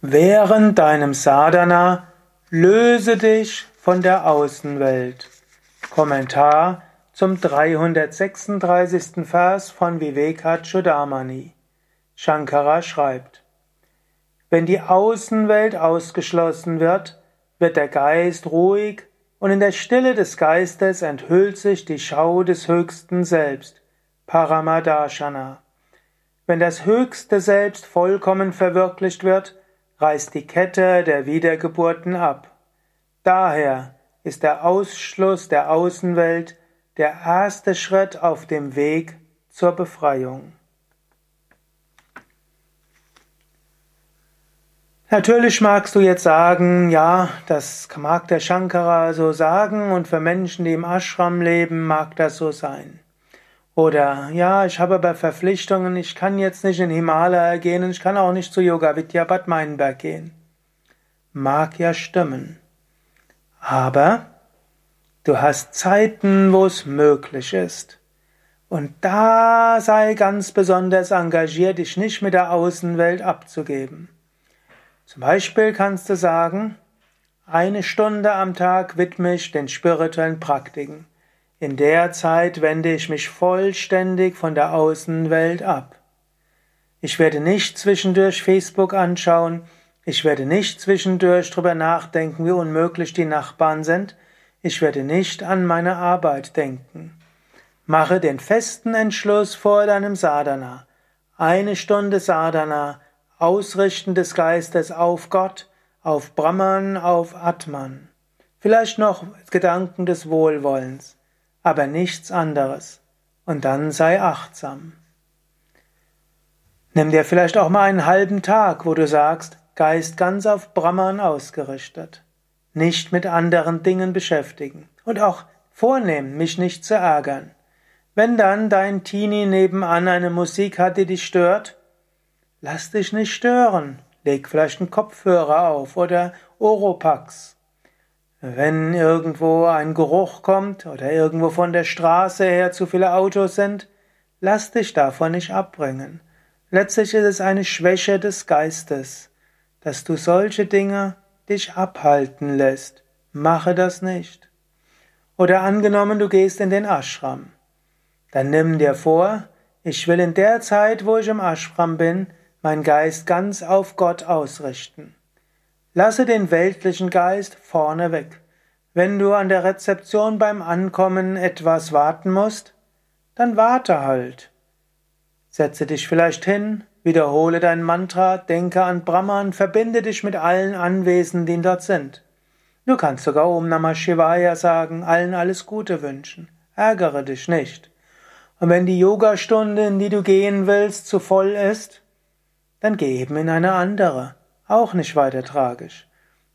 Während deinem Sadhana löse dich von der Außenwelt. Kommentar zum 336. Vers von Vivekachudamani. Shankara schreibt, wenn die Außenwelt ausgeschlossen wird, wird der Geist ruhig und in der Stille des Geistes enthüllt sich die Schau des höchsten Selbst, Paramadashana. Wenn das höchste Selbst vollkommen verwirklicht wird, reißt die Kette der Wiedergeburten ab. Daher ist der Ausschluss der Außenwelt der erste Schritt auf dem Weg zur Befreiung. Natürlich magst du jetzt sagen, ja, das mag der Shankara so sagen und für Menschen, die im Ashram leben, mag das so sein. Oder ja, ich habe aber Verpflichtungen, ich kann jetzt nicht in Himalaya gehen und ich kann auch nicht zu Yoga Vidya Bad Meinberg gehen. Mag ja stimmen. Aber du hast Zeiten, wo es möglich ist. Und da sei ganz besonders engagiert, dich nicht mit der Außenwelt abzugeben. Zum Beispiel kannst du sagen, eine Stunde am Tag widme ich den spirituellen Praktiken. In der Zeit wende ich mich vollständig von der Außenwelt ab. Ich werde nicht zwischendurch Facebook anschauen, ich werde nicht zwischendurch drüber nachdenken, wie unmöglich die Nachbarn sind, ich werde nicht an meine Arbeit denken. Mache den festen Entschluss vor deinem Sadhana. Eine Stunde Sadhana, Ausrichten des Geistes auf Gott, auf Brahman, auf Atman. Vielleicht noch Gedanken des Wohlwollens aber nichts anderes. Und dann sei achtsam. Nimm dir vielleicht auch mal einen halben Tag, wo du sagst, Geist ganz auf Brahman ausgerichtet. Nicht mit anderen Dingen beschäftigen. Und auch vornehmen, mich nicht zu ärgern. Wenn dann dein Teenie nebenan eine Musik hat, die dich stört, lass dich nicht stören. Leg vielleicht einen Kopfhörer auf oder Oropax. Wenn irgendwo ein Geruch kommt oder irgendwo von der Straße her zu viele Autos sind, lass dich davon nicht abbringen. Letztlich ist es eine Schwäche des Geistes, dass du solche Dinge dich abhalten lässt. Mache das nicht. Oder angenommen, du gehst in den Ashram. Dann nimm dir vor, ich will in der Zeit, wo ich im Ashram bin, mein Geist ganz auf Gott ausrichten. Lasse den weltlichen Geist vorne weg. Wenn du an der Rezeption beim Ankommen etwas warten musst, dann warte halt. Setze dich vielleicht hin, wiederhole dein Mantra, denke an Brahman, verbinde dich mit allen Anwesenden, die dort sind. Du kannst sogar Om Namah Shivaya sagen, allen alles Gute wünschen. Ärgere dich nicht. Und wenn die Yogastunde, in die du gehen willst, zu voll ist, dann geh eben in eine andere. Auch nicht weiter tragisch.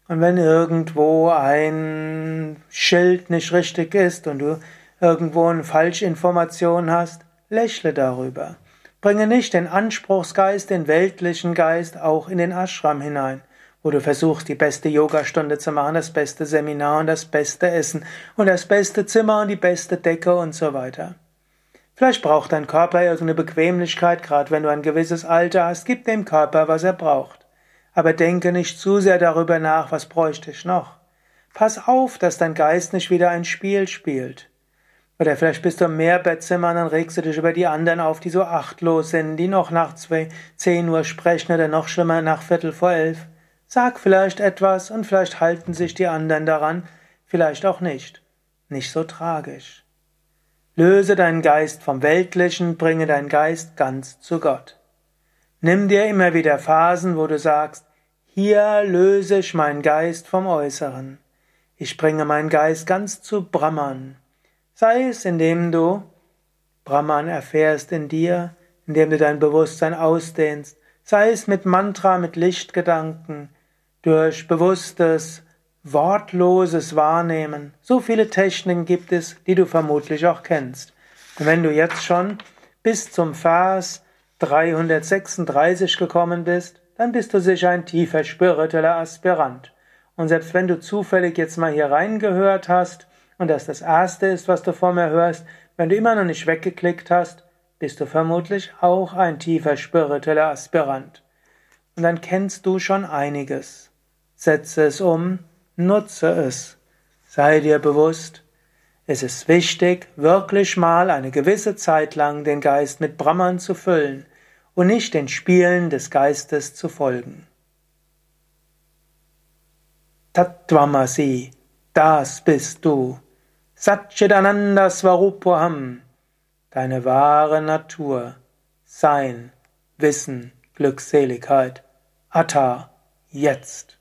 Und wenn irgendwo ein Schild nicht richtig ist und du irgendwo eine Falschinformation hast, lächle darüber. Bringe nicht den Anspruchsgeist, den weltlichen Geist auch in den Ashram hinein, wo du versuchst, die beste Yogastunde zu machen, das beste Seminar und das beste Essen und das beste Zimmer und die beste Decke und so weiter. Vielleicht braucht dein Körper irgendeine Bequemlichkeit, gerade wenn du ein gewisses Alter hast, gib dem Körper, was er braucht. Aber denke nicht zu sehr darüber nach, was bräuchte ich noch. Pass auf, dass dein Geist nicht wieder ein Spiel spielt. Oder vielleicht bist du im Mehrbettzimmer und dann regst du dich über die anderen auf, die so achtlos sind, die noch nach zwei, zehn Uhr sprechen oder noch schlimmer nach Viertel vor elf. Sag vielleicht etwas und vielleicht halten sich die anderen daran, vielleicht auch nicht. Nicht so tragisch. Löse deinen Geist vom Weltlichen, bringe deinen Geist ganz zu Gott. Nimm dir immer wieder Phasen, wo du sagst, hier löse ich meinen Geist vom Äußeren. Ich bringe meinen Geist ganz zu Brahman. Sei es, indem du Brahman erfährst in dir, indem du dein Bewusstsein ausdehnst, sei es mit Mantra, mit Lichtgedanken, durch bewusstes, wortloses Wahrnehmen. So viele Techniken gibt es, die du vermutlich auch kennst. Und wenn du jetzt schon bis zum Vers 336 gekommen bist, dann bist du sicher ein tiefer spiritueller Aspirant. Und selbst wenn du zufällig jetzt mal hier reingehört hast und das das erste ist, was du vor mir hörst, wenn du immer noch nicht weggeklickt hast, bist du vermutlich auch ein tiefer spiritueller Aspirant. und dann kennst du schon einiges. Setze es um, nutze es. Sei dir bewusst, es ist wichtig, wirklich mal eine gewisse Zeit lang den Geist mit Brahman zu füllen und nicht den Spielen des Geistes zu folgen. Tattvamasi, das bist du. Satchidananda Svarupaham, deine wahre Natur, Sein, Wissen, Glückseligkeit, Atta, jetzt.